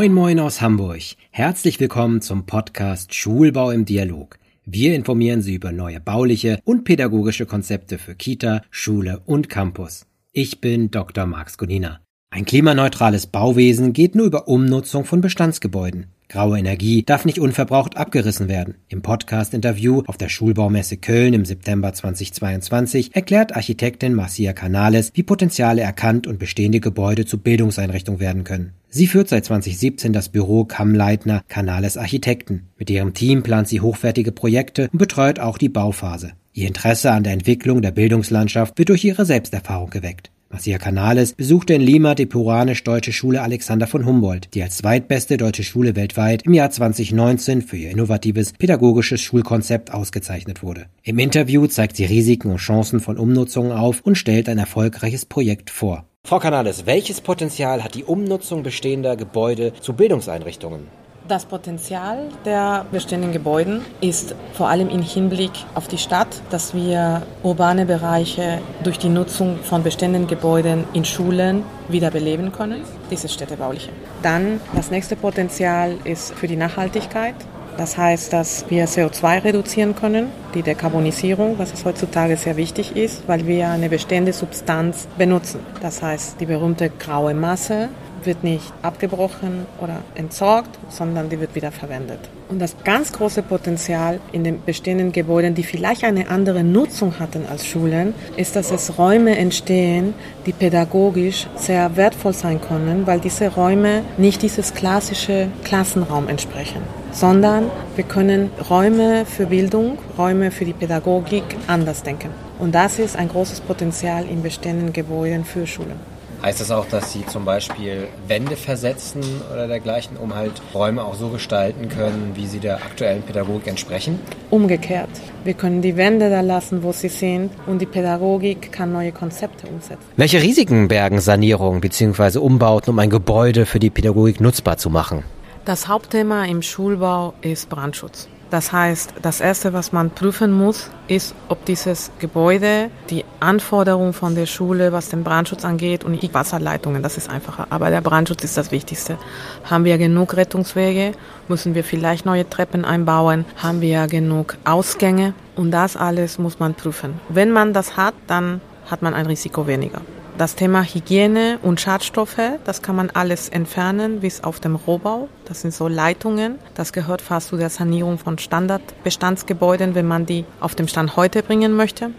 Moin Moin aus Hamburg. Herzlich willkommen zum Podcast Schulbau im Dialog. Wir informieren Sie über neue bauliche und pädagogische Konzepte für Kita, Schule und Campus. Ich bin Dr. Max Gunina. Ein klimaneutrales Bauwesen geht nur über Umnutzung von Bestandsgebäuden. Graue Energie darf nicht unverbraucht abgerissen werden. Im Podcast-Interview auf der Schulbaumesse Köln im September 2022 erklärt Architektin Marcia Canales, wie Potenziale erkannt und bestehende Gebäude zu Bildungseinrichtungen werden können. Sie führt seit 2017 das Büro Kammleitner Canales Architekten. Mit ihrem Team plant sie hochwertige Projekte und betreut auch die Bauphase. Ihr Interesse an der Entwicklung der Bildungslandschaft wird durch ihre Selbsterfahrung geweckt. Marcia Canales besuchte in Lima die Puranisch-Deutsche Schule Alexander von Humboldt, die als zweitbeste deutsche Schule weltweit im Jahr 2019 für ihr innovatives pädagogisches Schulkonzept ausgezeichnet wurde. Im Interview zeigt sie Risiken und Chancen von Umnutzungen auf und stellt ein erfolgreiches Projekt vor. Frau Canales, welches Potenzial hat die Umnutzung bestehender Gebäude zu Bildungseinrichtungen? Das Potenzial der bestehenden Gebäude ist vor allem im Hinblick auf die Stadt, dass wir urbane Bereiche durch die Nutzung von bestehenden Gebäuden in Schulen wiederbeleben können, dieses städtebauliche. Dann das nächste Potenzial ist für die Nachhaltigkeit. Das heißt, dass wir CO2 reduzieren können, die Dekarbonisierung, was es heutzutage sehr wichtig ist, weil wir eine bestehende Substanz benutzen. Das heißt, die berühmte graue Masse wird nicht abgebrochen oder entsorgt, sondern die wird wieder verwendet. Und das ganz große Potenzial in den bestehenden Gebäuden, die vielleicht eine andere Nutzung hatten als Schulen, ist, dass es Räume entstehen, die pädagogisch sehr wertvoll sein können, weil diese Räume nicht dieses klassische Klassenraum entsprechen, sondern wir können Räume für Bildung, Räume für die Pädagogik anders denken. Und das ist ein großes Potenzial in bestehenden Gebäuden für Schulen. Heißt das auch, dass Sie zum Beispiel Wände versetzen oder dergleichen, um halt Räume auch so gestalten können, wie sie der aktuellen Pädagogik entsprechen? Umgekehrt. Wir können die Wände da lassen, wo sie sind und die Pädagogik kann neue Konzepte umsetzen. Welche Risiken bergen Sanierungen bzw. Umbauten, um ein Gebäude für die Pädagogik nutzbar zu machen? Das Hauptthema im Schulbau ist Brandschutz. Das heißt, das Erste, was man prüfen muss, ist, ob dieses Gebäude die Anforderungen von der Schule, was den Brandschutz angeht und die Wasserleitungen, das ist einfacher. Aber der Brandschutz ist das Wichtigste. Haben wir genug Rettungswege? Müssen wir vielleicht neue Treppen einbauen? Haben wir genug Ausgänge? Und das alles muss man prüfen. Wenn man das hat, dann hat man ein Risiko weniger. Das Thema Hygiene und Schadstoffe, das kann man alles entfernen, bis auf dem Rohbau. Das sind so Leitungen. Das gehört fast zu der Sanierung von Standardbestandsgebäuden, wenn man die auf dem Stand heute bringen möchte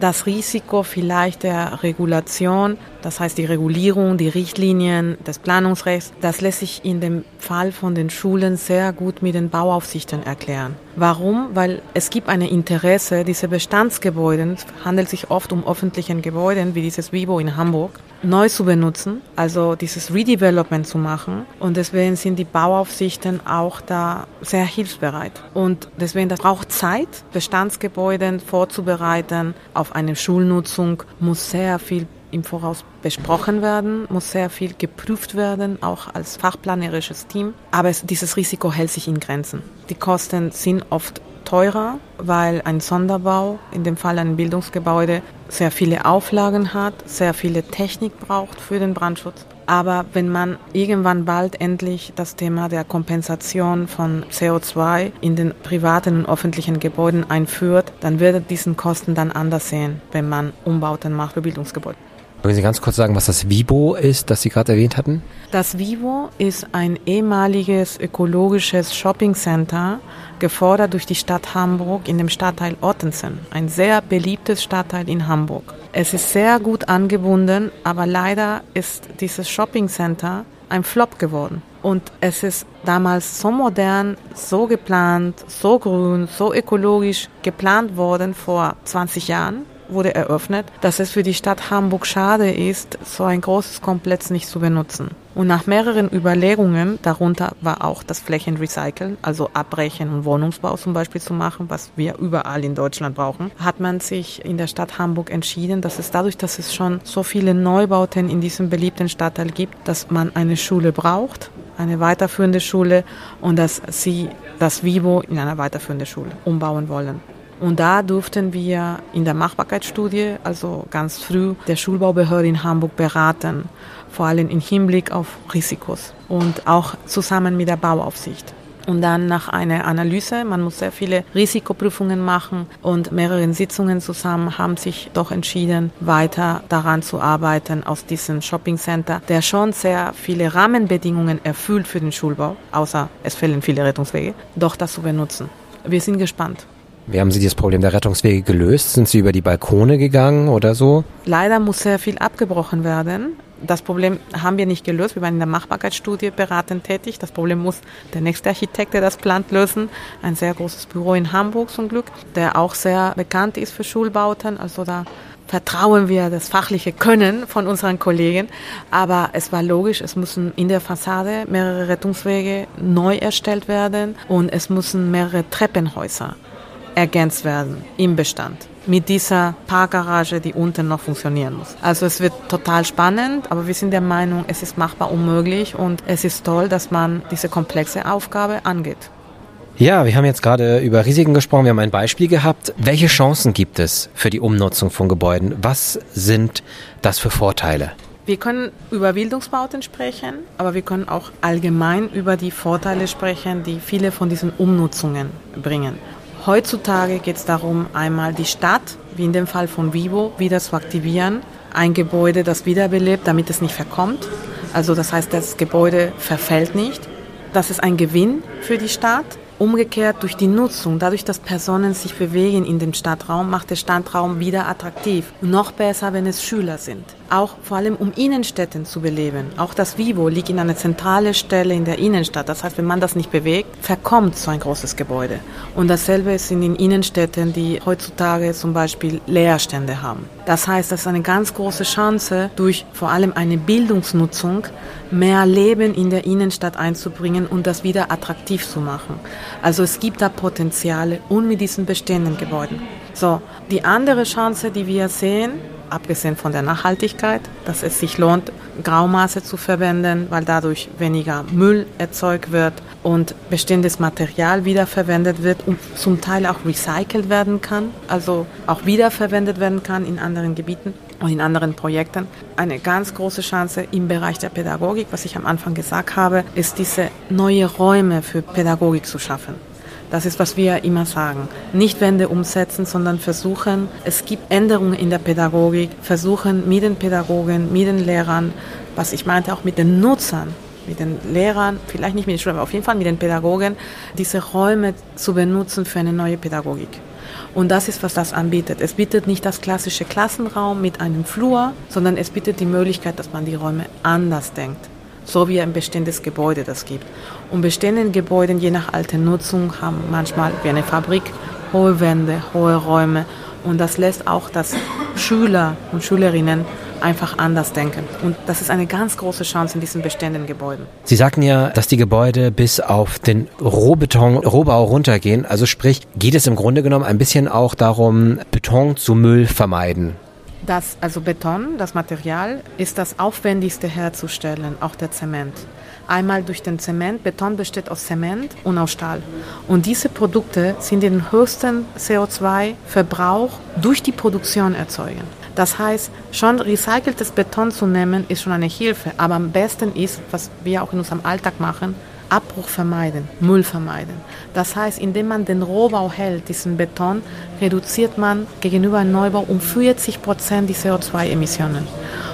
das Risiko vielleicht der Regulation, das heißt die Regulierung, die Richtlinien des Planungsrechts, das lässt sich in dem Fall von den Schulen sehr gut mit den Bauaufsichten erklären. Warum? Weil es gibt eine Interesse, diese Bestandsgebäude, handelt sich oft um öffentliche Gebäude, wie dieses Vivo in Hamburg, neu zu benutzen, also dieses Redevelopment zu machen. Und deswegen sind die Bauaufsichten auch da sehr hilfsbereit. Und deswegen, das braucht Zeit, Bestandsgebäude vorzubereiten. Auf eine Schulnutzung muss sehr viel im Voraus besprochen werden, muss sehr viel geprüft werden, auch als fachplanerisches Team. Aber es, dieses Risiko hält sich in Grenzen. Die Kosten sind oft teurer, weil ein Sonderbau, in dem Fall ein Bildungsgebäude, sehr viele Auflagen hat, sehr viele Technik braucht für den Brandschutz. Aber wenn man irgendwann bald endlich das Thema der Kompensation von CO2 in den privaten und öffentlichen Gebäuden einführt, dann wird diesen Kosten dann anders sehen, wenn man Umbauten macht für Bildungsgebäude. Können Sie ganz kurz sagen, was das Vibo ist, das Sie gerade erwähnt hatten? Das Vivo ist ein ehemaliges ökologisches Shoppingcenter, gefordert durch die Stadt Hamburg in dem Stadtteil Ottensen, ein sehr beliebtes Stadtteil in Hamburg. Es ist sehr gut angebunden, aber leider ist dieses Shoppingcenter ein Flop geworden. Und es ist damals so modern, so geplant, so grün, so ökologisch geplant worden vor 20 Jahren wurde eröffnet, dass es für die Stadt Hamburg schade ist, so ein großes Komplex nicht zu benutzen. Und nach mehreren Überlegungen, darunter war auch das Flächenrecyceln, also Abbrechen und Wohnungsbau zum Beispiel zu machen, was wir überall in Deutschland brauchen, hat man sich in der Stadt Hamburg entschieden, dass es dadurch, dass es schon so viele Neubauten in diesem beliebten Stadtteil gibt, dass man eine Schule braucht, eine weiterführende Schule und dass sie das Vivo in eine weiterführende Schule umbauen wollen. Und da durften wir in der Machbarkeitsstudie, also ganz früh, der Schulbaubehörde in Hamburg beraten, vor allem im Hinblick auf Risikos und auch zusammen mit der Bauaufsicht. Und dann nach einer Analyse, man muss sehr viele Risikoprüfungen machen und mehreren Sitzungen zusammen haben sich doch entschieden, weiter daran zu arbeiten aus diesem Shoppingcenter, der schon sehr viele Rahmenbedingungen erfüllt für den Schulbau, außer es fehlen viele Rettungswege, doch das zu benutzen. Wir sind gespannt. Wie haben Sie das Problem der Rettungswege gelöst? Sind Sie über die Balkone gegangen oder so? Leider muss sehr viel abgebrochen werden. Das Problem haben wir nicht gelöst. Wir waren in der Machbarkeitsstudie beratend tätig. Das Problem muss der nächste Architekt, der das plant, lösen. Ein sehr großes Büro in Hamburg zum Glück, der auch sehr bekannt ist für Schulbauten. Also da vertrauen wir das fachliche Können von unseren Kollegen. Aber es war logisch, es müssen in der Fassade mehrere Rettungswege neu erstellt werden und es müssen mehrere Treppenhäuser ergänzt werden im Bestand mit dieser Parkgarage, die unten noch funktionieren muss. Also es wird total spannend, aber wir sind der Meinung, es ist machbar unmöglich und es ist toll, dass man diese komplexe Aufgabe angeht. Ja, wir haben jetzt gerade über Risiken gesprochen, wir haben ein Beispiel gehabt. Welche Chancen gibt es für die Umnutzung von Gebäuden? Was sind das für Vorteile? Wir können über Bildungsbauten sprechen, aber wir können auch allgemein über die Vorteile sprechen, die viele von diesen Umnutzungen bringen. Heutzutage geht es darum, einmal die Stadt, wie in dem Fall von Vivo, wieder zu aktivieren. Ein Gebäude, das wiederbelebt, damit es nicht verkommt. Also das heißt, das Gebäude verfällt nicht. Das ist ein Gewinn für die Stadt. Umgekehrt durch die Nutzung, dadurch, dass Personen sich bewegen in dem Stadtraum, macht der Stadtraum wieder attraktiv. noch besser, wenn es Schüler sind auch vor allem um Innenstädten zu beleben. Auch das Vivo liegt in einer zentralen Stelle in der Innenstadt. Das heißt, wenn man das nicht bewegt, verkommt so ein großes Gebäude. Und dasselbe ist in Innenstädten, die heutzutage zum Beispiel Leerstände haben. Das heißt, das ist eine ganz große Chance, durch vor allem eine Bildungsnutzung mehr Leben in der Innenstadt einzubringen und das wieder attraktiv zu machen. Also es gibt da Potenziale und mit diesen bestehenden Gebäuden. So, die andere Chance, die wir sehen, abgesehen von der Nachhaltigkeit, dass es sich lohnt, Graumaße zu verwenden, weil dadurch weniger Müll erzeugt wird und bestehendes Material wiederverwendet wird und zum Teil auch recycelt werden kann, also auch wiederverwendet werden kann in anderen Gebieten und in anderen Projekten. Eine ganz große Chance im Bereich der Pädagogik, was ich am Anfang gesagt habe, ist diese neue Räume für Pädagogik zu schaffen. Das ist, was wir immer sagen. Nicht Wände umsetzen, sondern versuchen, es gibt Änderungen in der Pädagogik, versuchen mit den Pädagogen, mit den Lehrern, was ich meinte auch mit den Nutzern, mit den Lehrern, vielleicht nicht mit den Schülern, aber auf jeden Fall mit den Pädagogen, diese Räume zu benutzen für eine neue Pädagogik. Und das ist, was das anbietet. Es bietet nicht das klassische Klassenraum mit einem Flur, sondern es bietet die Möglichkeit, dass man die Räume anders denkt so wie ein bestehendes Gebäude das gibt. Und bestehende Gebäude, je nach alter Nutzung, haben manchmal wie eine Fabrik hohe Wände, hohe Räume. Und das lässt auch, dass Schüler und Schülerinnen einfach anders denken. Und das ist eine ganz große Chance in diesen bestehenden Gebäuden. Sie sagten ja, dass die Gebäude bis auf den Rohbeton, Rohbau runtergehen. Also sprich, geht es im Grunde genommen ein bisschen auch darum, Beton zu Müll vermeiden. Das, also Beton, das Material, ist das aufwendigste herzustellen, auch der Zement. Einmal durch den Zement. Beton besteht aus Zement und aus Stahl. Und diese Produkte sind den höchsten CO2-Verbrauch durch die Produktion erzeugen. Das heißt, schon recyceltes Beton zu nehmen, ist schon eine Hilfe. Aber am besten ist, was wir auch in unserem Alltag machen, Abbruch vermeiden, Müll vermeiden. Das heißt, indem man den Rohbau hält, diesen Beton, reduziert man gegenüber einem Neubau um 40 Prozent die CO2-Emissionen.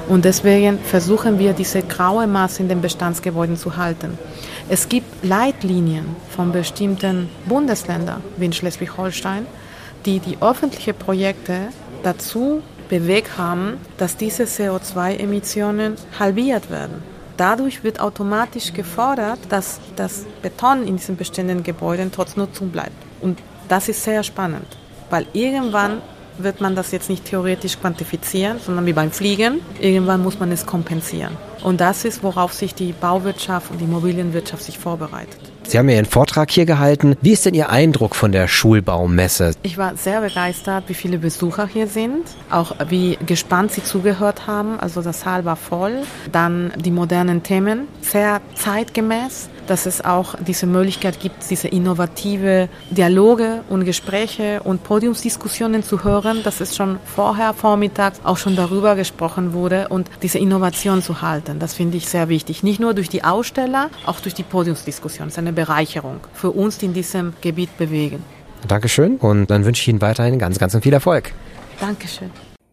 Und deswegen versuchen wir, diese graue Masse in den Bestandsgebäuden zu halten. Es gibt Leitlinien von bestimmten Bundesländern, wie in Schleswig-Holstein, die die öffentlichen Projekte dazu bewegt haben, dass diese CO2-Emissionen halbiert werden. Dadurch wird automatisch gefordert, dass das Beton in diesen bestehenden Gebäuden trotz Nutzung bleibt. Und das ist sehr spannend, weil irgendwann wird man das jetzt nicht theoretisch quantifizieren, sondern wie beim Fliegen. Irgendwann muss man es kompensieren. Und das ist, worauf sich die Bauwirtschaft und die Immobilienwirtschaft sich vorbereitet. Sie haben ja Ihren Vortrag hier gehalten. Wie ist denn Ihr Eindruck von der Schulbaumesse? Ich war sehr begeistert, wie viele Besucher hier sind, auch wie gespannt sie zugehört haben. Also das Saal war voll. Dann die modernen Themen, sehr zeitgemäß dass es auch diese Möglichkeit gibt, diese innovative Dialoge und Gespräche und Podiumsdiskussionen zu hören, dass es schon vorher vormittags auch schon darüber gesprochen wurde und diese Innovation zu halten. Das finde ich sehr wichtig. Nicht nur durch die Aussteller, auch durch die Podiumsdiskussion. Das ist eine Bereicherung für uns, die in diesem Gebiet bewegen. Dankeschön und dann wünsche ich Ihnen weiterhin ganz, ganz viel Erfolg. Dankeschön.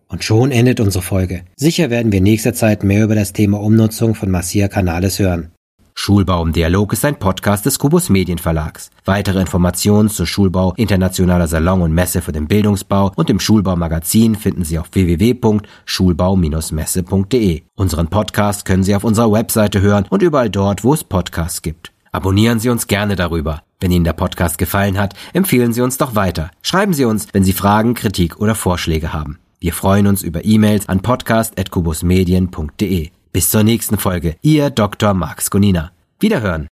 Und schon endet unsere Folge. Sicher werden wir in nächster Zeit mehr über das Thema Umnutzung von Massia Canales hören. Schulbau im Dialog ist ein Podcast des Kubus Medienverlags. Weitere Informationen zu Schulbau, internationaler Salon und Messe für den Bildungsbau und dem Schulbaumagazin finden Sie auf www.schulbau-messe.de. Unseren Podcast können Sie auf unserer Webseite hören und überall dort, wo es Podcasts gibt. Abonnieren Sie uns gerne darüber. Wenn Ihnen der Podcast gefallen hat, empfehlen Sie uns doch weiter. Schreiben Sie uns, wenn Sie Fragen, Kritik oder Vorschläge haben. Wir freuen uns über E-Mails an podcast.kubusmedien.de. Bis zur nächsten Folge. Ihr Dr. Max Gonina. Wiederhören.